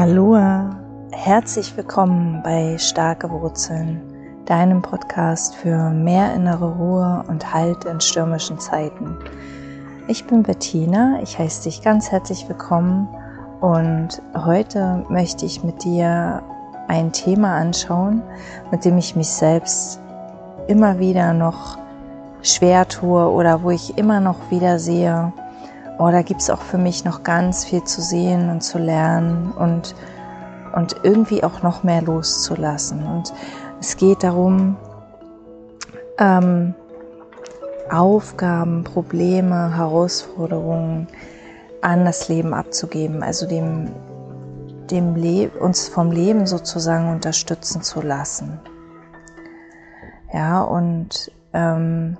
Aloha, herzlich willkommen bei Starke Wurzeln, deinem Podcast für mehr innere Ruhe und Halt in stürmischen Zeiten. Ich bin Bettina, ich heiße dich ganz herzlich willkommen und heute möchte ich mit dir ein Thema anschauen, mit dem ich mich selbst immer wieder noch schwer tue oder wo ich immer noch wieder sehe, oh, da gibt es auch für mich noch ganz viel zu sehen und zu lernen und, und irgendwie auch noch mehr loszulassen. Und es geht darum, ähm, Aufgaben, Probleme, Herausforderungen an das Leben abzugeben, also dem, dem Le uns vom Leben sozusagen unterstützen zu lassen. Ja, und ähm,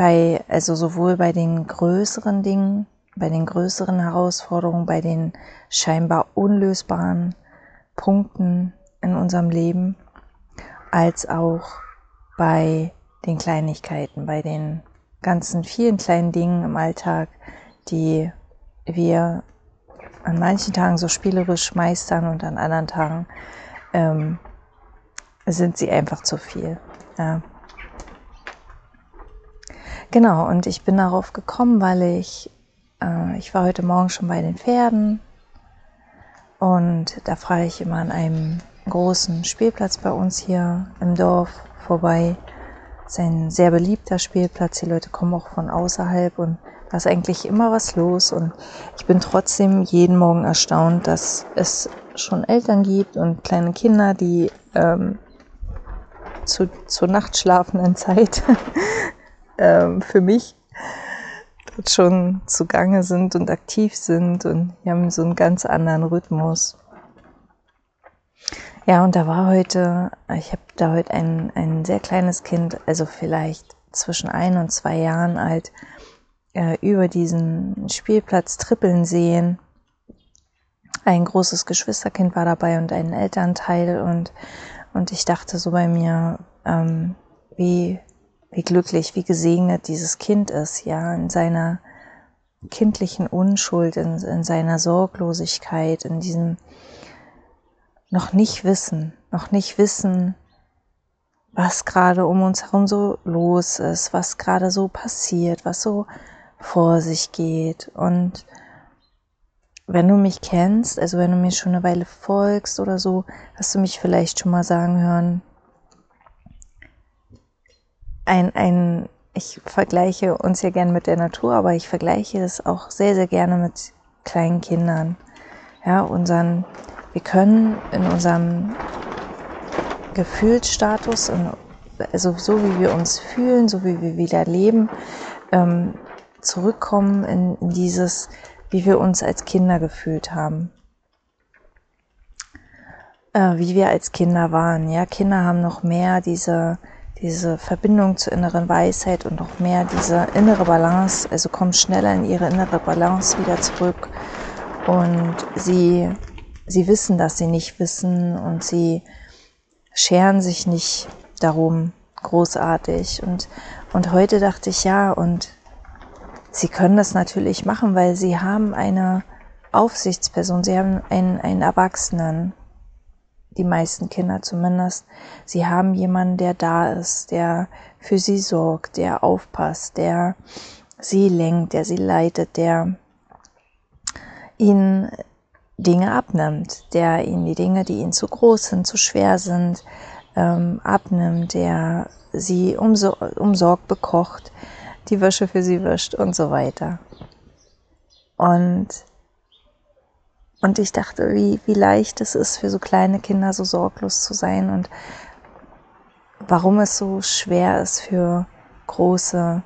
bei, also sowohl bei den größeren Dingen, bei den größeren Herausforderungen, bei den scheinbar unlösbaren Punkten in unserem Leben, als auch bei den Kleinigkeiten, bei den ganzen vielen kleinen Dingen im Alltag, die wir an manchen Tagen so spielerisch meistern und an anderen Tagen ähm, sind sie einfach zu viel. Ja. Genau, und ich bin darauf gekommen, weil ich, äh, ich war heute Morgen schon bei den Pferden und da fahre ich immer an einem großen Spielplatz bei uns hier im Dorf vorbei. Das ist ein sehr beliebter Spielplatz. Die Leute kommen auch von außerhalb und da ist eigentlich immer was los. Und ich bin trotzdem jeden Morgen erstaunt, dass es schon Eltern gibt und kleine Kinder, die ähm, zu, zur nachtschlafenden Zeit ähm, für mich dort schon zugange sind und aktiv sind und die haben so einen ganz anderen Rhythmus. Ja, und da war heute, ich habe da heute ein, ein sehr kleines Kind, also vielleicht zwischen ein und zwei Jahren alt, äh, über diesen Spielplatz trippeln sehen. Ein großes Geschwisterkind war dabei und ein Elternteil und, und ich dachte so bei mir, ähm, wie, wie glücklich, wie gesegnet dieses Kind ist, ja, in seiner kindlichen Unschuld, in, in seiner Sorglosigkeit, in diesem noch nicht wissen, noch nicht wissen, was gerade um uns herum so los ist, was gerade so passiert, was so vor sich geht. Und wenn du mich kennst, also wenn du mir schon eine Weile folgst oder so, hast du mich vielleicht schon mal sagen hören, ein, ein, ich vergleiche uns ja gerne mit der Natur, aber ich vergleiche es auch sehr, sehr gerne mit kleinen Kindern. Ja, unseren, wir können in unserem Gefühlsstatus, also so wie wir uns fühlen, so wie wir wieder leben, ähm, zurückkommen in, in dieses, wie wir uns als Kinder gefühlt haben. Äh, wie wir als Kinder waren. Ja, Kinder haben noch mehr diese diese Verbindung zur inneren Weisheit und noch mehr diese innere Balance, also kommen schneller in ihre innere Balance wieder zurück. Und sie, sie wissen, dass sie nicht wissen und sie scheren sich nicht darum großartig. Und, und heute dachte ich ja und sie können das natürlich machen, weil sie haben eine Aufsichtsperson, sie haben einen, einen Erwachsenen, die meisten Kinder zumindest, sie haben jemanden, der da ist, der für sie sorgt, der aufpasst, der sie lenkt, der sie leitet, der ihnen Dinge abnimmt, der ihnen die Dinge, die ihnen zu groß sind, zu schwer sind, ähm, abnimmt, der sie umsorgt, bekocht, die Wäsche für sie wischt und so weiter. Und und ich dachte, wie, wie leicht es ist für so kleine Kinder so sorglos zu sein und warum es so schwer ist für große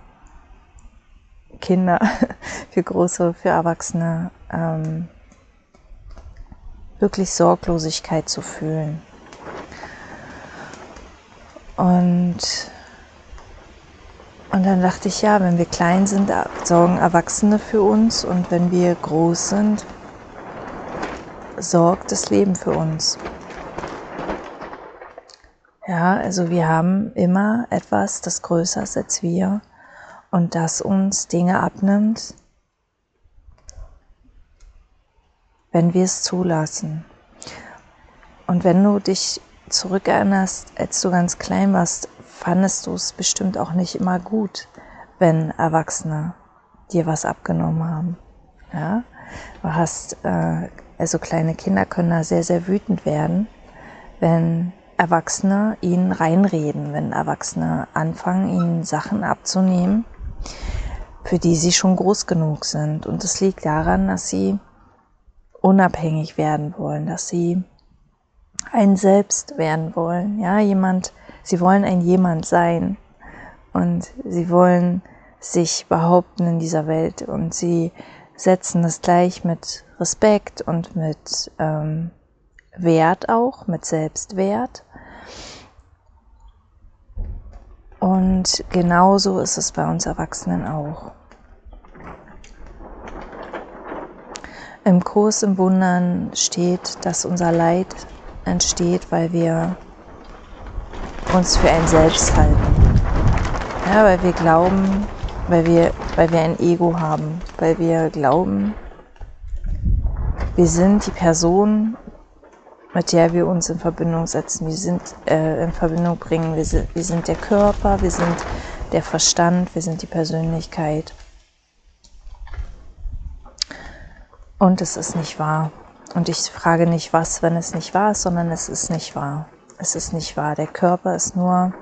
Kinder, für große, für Erwachsene, ähm, wirklich Sorglosigkeit zu fühlen. Und, und dann dachte ich, ja, wenn wir klein sind, sorgen Erwachsene für uns und wenn wir groß sind, sorgt das Leben für uns. Ja, also wir haben immer etwas, das größer ist als wir und das uns Dinge abnimmt, wenn wir es zulassen. Und wenn du dich zurückerinnerst, als du ganz klein warst, fandest du es bestimmt auch nicht immer gut, wenn Erwachsene dir was abgenommen haben. Ja? Du hast, äh, also kleine Kinder können da sehr, sehr wütend werden, wenn Erwachsene ihnen reinreden, wenn Erwachsene anfangen, ihnen Sachen abzunehmen, für die sie schon groß genug sind. Und es liegt daran, dass sie unabhängig werden wollen, dass sie ein Selbst werden wollen. Ja, jemand, sie wollen ein jemand sein und sie wollen sich behaupten in dieser Welt und sie setzen das gleich mit Respekt und mit ähm, Wert auch, mit Selbstwert. Und genauso ist es bei uns Erwachsenen auch. Im Kurs im Wundern steht, dass unser Leid entsteht, weil wir uns für ein Selbst halten. Ja, weil wir glauben, weil wir, weil wir ein Ego haben, weil wir glauben, wir sind die Person, mit der wir uns in Verbindung setzen, wir sind äh, in Verbindung bringen, wir sind, wir sind der Körper, wir sind der Verstand, wir sind die Persönlichkeit. Und es ist nicht wahr. Und ich frage nicht was, wenn es nicht wahr ist, sondern es ist nicht wahr. Es ist nicht wahr. Der Körper ist nur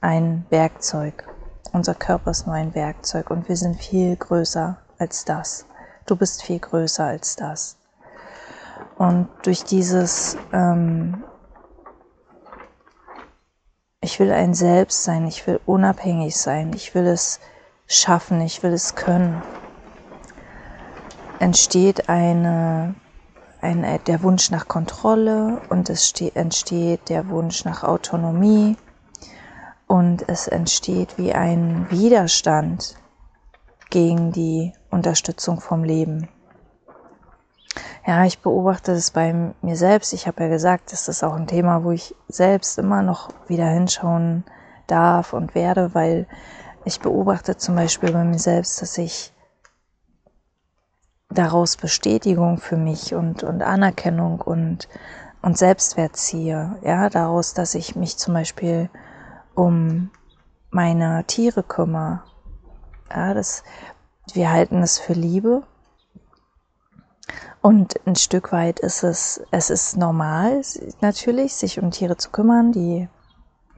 ein Werkzeug. Unser Körper ist nur ein Werkzeug und wir sind viel größer als das. Du bist viel größer als das. Und durch dieses, ähm, ich will ein Selbst sein, ich will unabhängig sein, ich will es schaffen, ich will es können, entsteht eine, ein, der Wunsch nach Kontrolle und es entsteht der Wunsch nach Autonomie und es entsteht wie ein Widerstand gegen die Unterstützung vom Leben. Ja, ich beobachte es bei mir selbst. Ich habe ja gesagt, das ist auch ein Thema, wo ich selbst immer noch wieder hinschauen darf und werde, weil ich beobachte zum Beispiel bei mir selbst, dass ich daraus Bestätigung für mich und, und Anerkennung und, und Selbstwert ziehe. Ja, daraus, dass ich mich zum Beispiel um meine Tiere kümmere. Ja, das, wir halten es für Liebe. Und ein Stück weit ist es, es ist normal natürlich, sich um Tiere zu kümmern, die,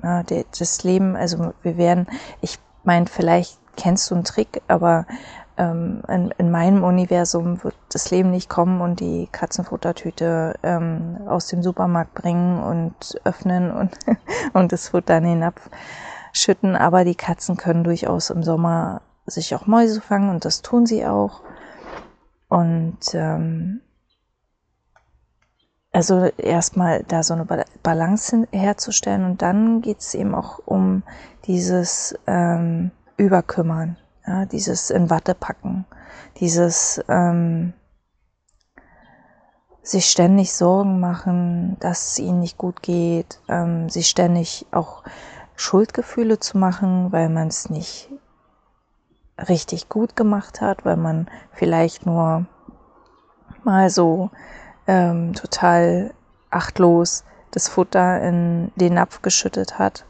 ja, die das Leben, also wir werden, ich meine, vielleicht kennst du einen Trick, aber ähm, in, in, meinem Universum wird das Leben nicht kommen und die Katzenfuttertüte ähm, aus dem Supermarkt bringen und öffnen und, und das Futter dann hinabschütten. Aber die Katzen können durchaus im Sommer sich auch Mäuse fangen und das tun sie auch. Und ähm, also erstmal da so eine Balance herzustellen und dann geht es eben auch um dieses ähm, Überkümmern. Ja, dieses in Watte packen, dieses ähm, sich ständig Sorgen machen, dass es ihnen nicht gut geht, ähm, sich ständig auch Schuldgefühle zu machen, weil man es nicht richtig gut gemacht hat, weil man vielleicht nur mal so ähm, total achtlos das Futter in den Napf geschüttet hat.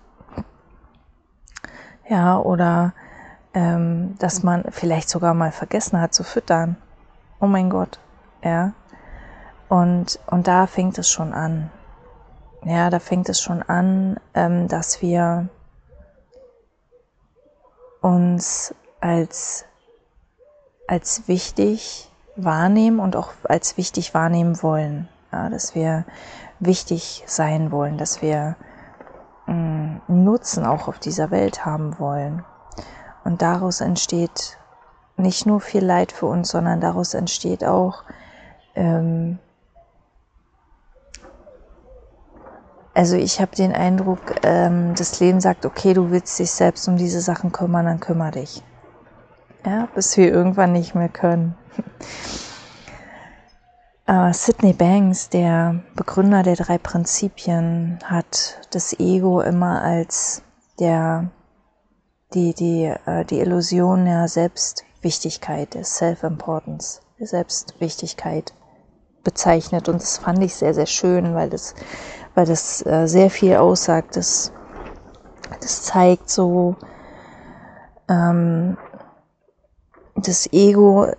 Ja, oder ähm, dass man vielleicht sogar mal vergessen hat zu füttern. Oh mein Gott, ja. Und, und da fängt es schon an. Ja, da fängt es schon an, ähm, dass wir uns als, als wichtig wahrnehmen und auch als wichtig wahrnehmen wollen. Ja, dass wir wichtig sein wollen, dass wir mh, mm, Nutzen auch auf dieser Welt haben wollen. Und daraus entsteht nicht nur viel Leid für uns, sondern daraus entsteht auch ähm, also ich habe den Eindruck, ähm, das Leben sagt, okay, du willst dich selbst um diese Sachen kümmern, dann kümmere dich. Ja, bis wir irgendwann nicht mehr können. äh, Sidney Banks, der Begründer der drei Prinzipien, hat das Ego immer als der die, die, äh, die Illusion der Selbstwichtigkeit, der Self-Importance, der Selbstwichtigkeit bezeichnet und das fand ich sehr, sehr schön, weil das, weil das äh, sehr viel aussagt. Das, das zeigt so, ähm, das Ego,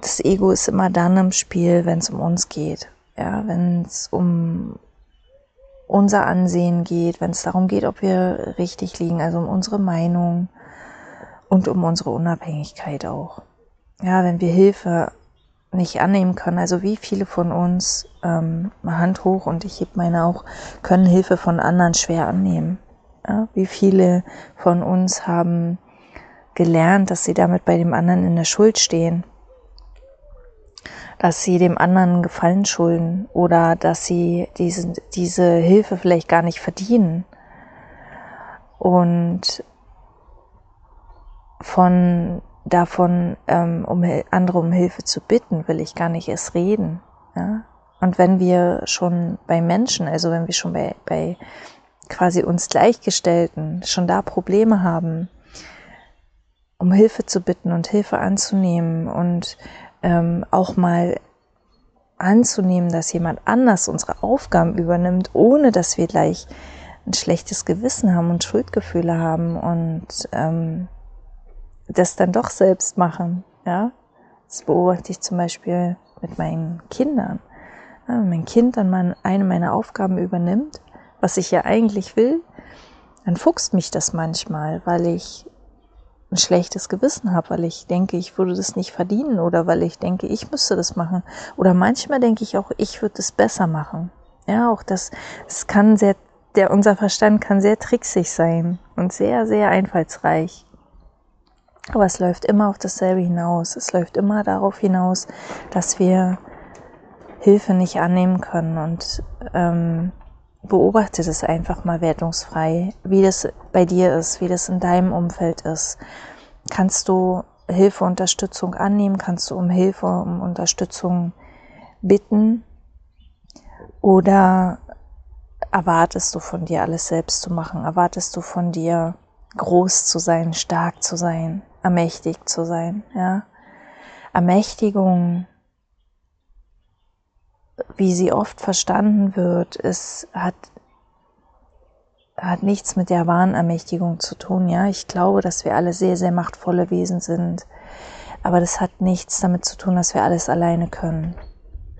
das Ego ist immer dann im Spiel, wenn es um uns geht. Ja, wenn es um unser Ansehen geht, wenn es darum geht, ob wir richtig liegen, also um unsere Meinung und um unsere Unabhängigkeit auch. Ja, wenn wir Hilfe nicht annehmen können, also wie viele von uns, ähm, Hand hoch und ich heb meine auch, können Hilfe von anderen schwer annehmen. Ja, wie viele von uns haben gelernt, dass sie damit bei dem anderen in der Schuld stehen, dass sie dem anderen Gefallen schulden oder dass sie diese, diese Hilfe vielleicht gar nicht verdienen. Und von davon, ähm, um andere um Hilfe zu bitten, will ich gar nicht erst reden. Ja? Und wenn wir schon bei Menschen, also wenn wir schon bei, bei quasi uns Gleichgestellten schon da Probleme haben, um Hilfe zu bitten und Hilfe anzunehmen und ähm, auch mal anzunehmen, dass jemand anders unsere Aufgaben übernimmt, ohne dass wir gleich ein schlechtes Gewissen haben und Schuldgefühle haben und ähm, das dann doch selbst machen. Ja, das beobachte ich zum Beispiel mit meinen Kindern. Ja, wenn mein Kind dann mal eine meiner Aufgaben übernimmt, was ich ja eigentlich will, dann fuchst mich das manchmal, weil ich ein schlechtes Gewissen habe, weil ich denke, ich würde das nicht verdienen oder weil ich denke, ich müsste das machen. Oder manchmal denke ich auch, ich würde es besser machen. Ja, auch das, es kann sehr, der, unser Verstand kann sehr tricksig sein und sehr, sehr einfallsreich. Aber es läuft immer auf dasselbe hinaus. Es läuft immer darauf hinaus, dass wir Hilfe nicht annehmen können und ähm, beobachte das einfach mal wertungsfrei, wie das bei dir ist, wie das in deinem Umfeld ist. Kannst du Hilfe, Unterstützung annehmen? Kannst du um Hilfe, um Unterstützung bitten? Oder erwartest du von dir alles selbst zu machen? Erwartest du von dir groß zu sein, stark zu sein, ermächtigt zu sein? Ja? Ermächtigung wie sie oft verstanden wird, es hat, hat nichts mit der wahren Ermächtigung zu tun. Ja, ich glaube, dass wir alle sehr, sehr machtvolle Wesen sind. Aber das hat nichts damit zu tun, dass wir alles alleine können,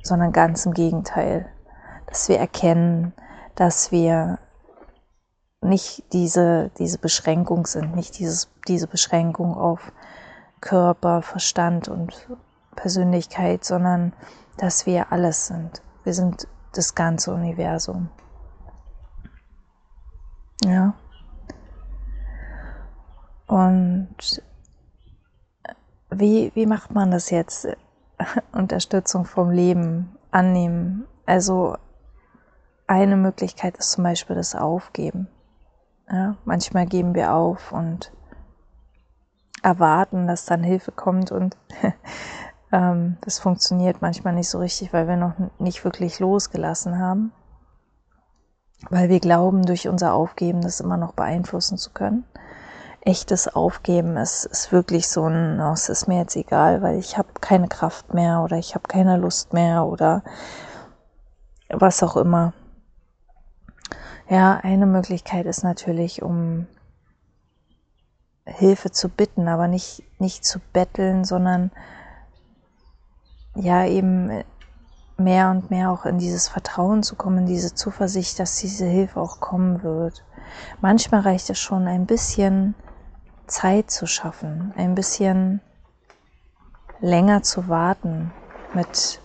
sondern ganz im Gegenteil. Dass wir erkennen, dass wir nicht diese, diese Beschränkung sind, nicht dieses, diese Beschränkung auf Körper, Verstand und Persönlichkeit, sondern dass wir alles sind. Wir sind das ganze Universum. Ja. Und wie, wie macht man das jetzt? Unterstützung vom Leben annehmen. Also eine Möglichkeit ist zum Beispiel das Aufgeben. Ja, manchmal geben wir auf und erwarten, dass dann Hilfe kommt und Ähm, das funktioniert manchmal nicht so richtig, weil wir noch nicht wirklich losgelassen haben. Weil wir glauben, durch unser Aufgeben das immer noch beeinflussen zu können. Echtes Aufgeben ist, ist wirklich so ein, oh, es ist mir jetzt egal, weil ich habe keine Kraft mehr oder ich habe keine Lust mehr oder was auch immer. Ja, eine Möglichkeit ist natürlich, um Hilfe zu bitten, aber nicht, nicht zu betteln, sondern ja eben mehr und mehr auch in dieses Vertrauen zu kommen, in diese Zuversicht, dass diese Hilfe auch kommen wird. Manchmal reicht es schon ein bisschen Zeit zu schaffen, ein bisschen länger zu warten mit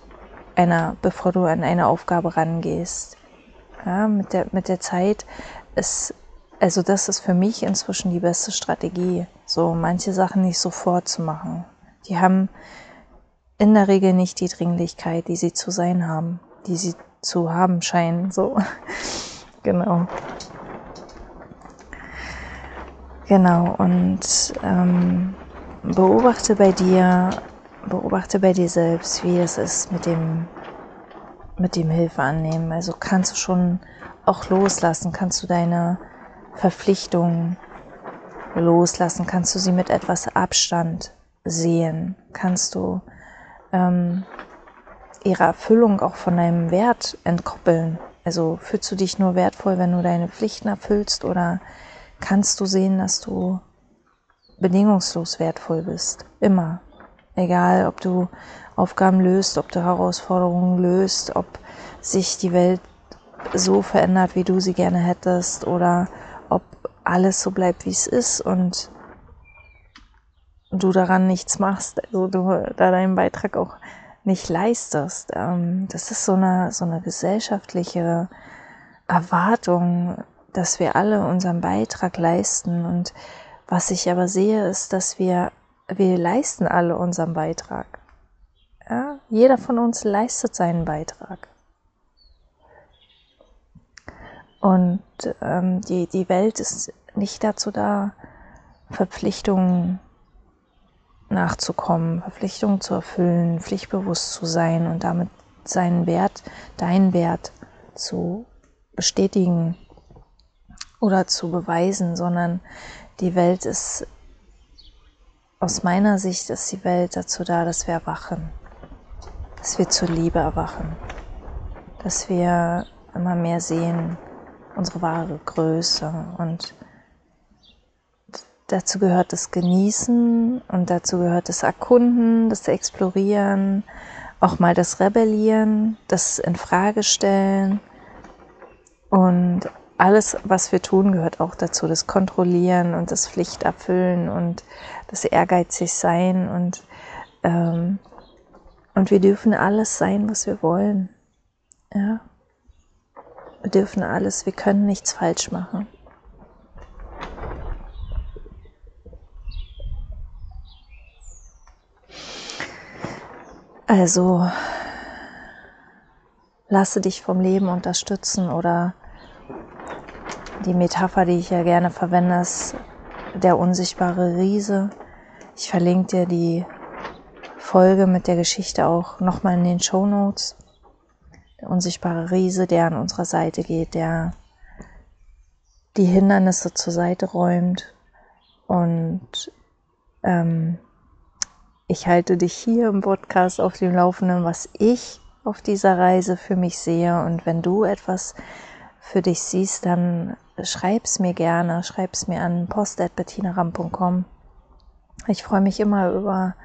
einer, bevor du an eine Aufgabe rangehst. Ja, mit der, mit der Zeit ist, also das ist für mich inzwischen die beste Strategie, so manche Sachen nicht sofort zu machen. Die haben in der Regel nicht die Dringlichkeit, die sie zu sein haben, die sie zu haben scheinen. So, genau. Genau, und ähm, beobachte bei dir, beobachte bei dir selbst, wie es ist mit dem, mit dem Hilfe annehmen. Also kannst du schon auch loslassen, kannst du deine Verpflichtungen loslassen, kannst du sie mit etwas Abstand sehen, kannst du ähm, ihre Erfüllung auch von deinem Wert entkoppeln. Also fühlst du dich nur wertvoll, wenn du deine Pflichten erfüllst oder kannst du sehen, dass du bedingungslos wertvoll bist? Immer. Egal, ob du Aufgaben löst, ob du Herausforderungen löst, ob sich die Welt so verändert, wie du sie gerne hättest oder ob alles so bleibt, wie es ist und du daran nichts machst, also du da deinen Beitrag auch nicht leistest. Ähm, das ist so eine, so eine gesellschaftliche Erwartung, dass wir alle unseren Beitrag leisten. Und was ich aber sehe, ist, dass wir, wir leisten alle unseren Beitrag. Ja? Jeder von uns leistet seinen Beitrag. Und ähm, die, die Welt ist nicht dazu da, Verpflichtungen nachzukommen, Verpflichtungen zu erfüllen, pflichtbewusst zu sein und damit seinen Wert, deinen Wert zu bestätigen oder zu beweisen, sondern die Welt ist, aus meiner Sicht ist die Welt dazu da, dass wir erwachen, dass wir zur Liebe erwachen, dass wir immer mehr sehen, unsere wahre Größe und Dazu gehört das Genießen und dazu gehört das Erkunden, das Explorieren, auch mal das Rebellieren, das Infragestellen und alles, was wir tun, gehört auch dazu. Das Kontrollieren und das Pflichterfüllen und das ehrgeizig sein und ähm, und wir dürfen alles sein, was wir wollen. Ja, wir dürfen alles. Wir können nichts falsch machen. Also lasse dich vom Leben unterstützen oder die Metapher, die ich ja gerne verwende, ist der unsichtbare Riese. Ich verlinke dir die Folge mit der Geschichte auch nochmal in den Show Notes. Der unsichtbare Riese, der an unserer Seite geht, der die Hindernisse zur Seite räumt und ähm, ich halte dich hier im Podcast auf dem Laufenden, was ich auf dieser Reise für mich sehe. Und wenn du etwas für dich siehst, dann schreib's mir gerne, schreib's mir an post.bettinaram.com. Ich freue mich immer über,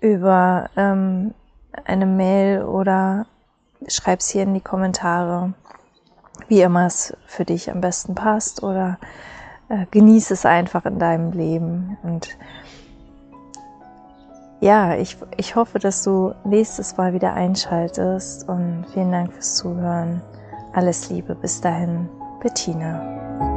über ähm, eine Mail oder schreib's hier in die Kommentare, wie immer es für dich am besten passt oder äh, genieße es einfach in deinem Leben und ja, ich, ich hoffe, dass du nächstes Mal wieder einschaltest und vielen Dank fürs Zuhören. Alles Liebe, bis dahin, Bettina.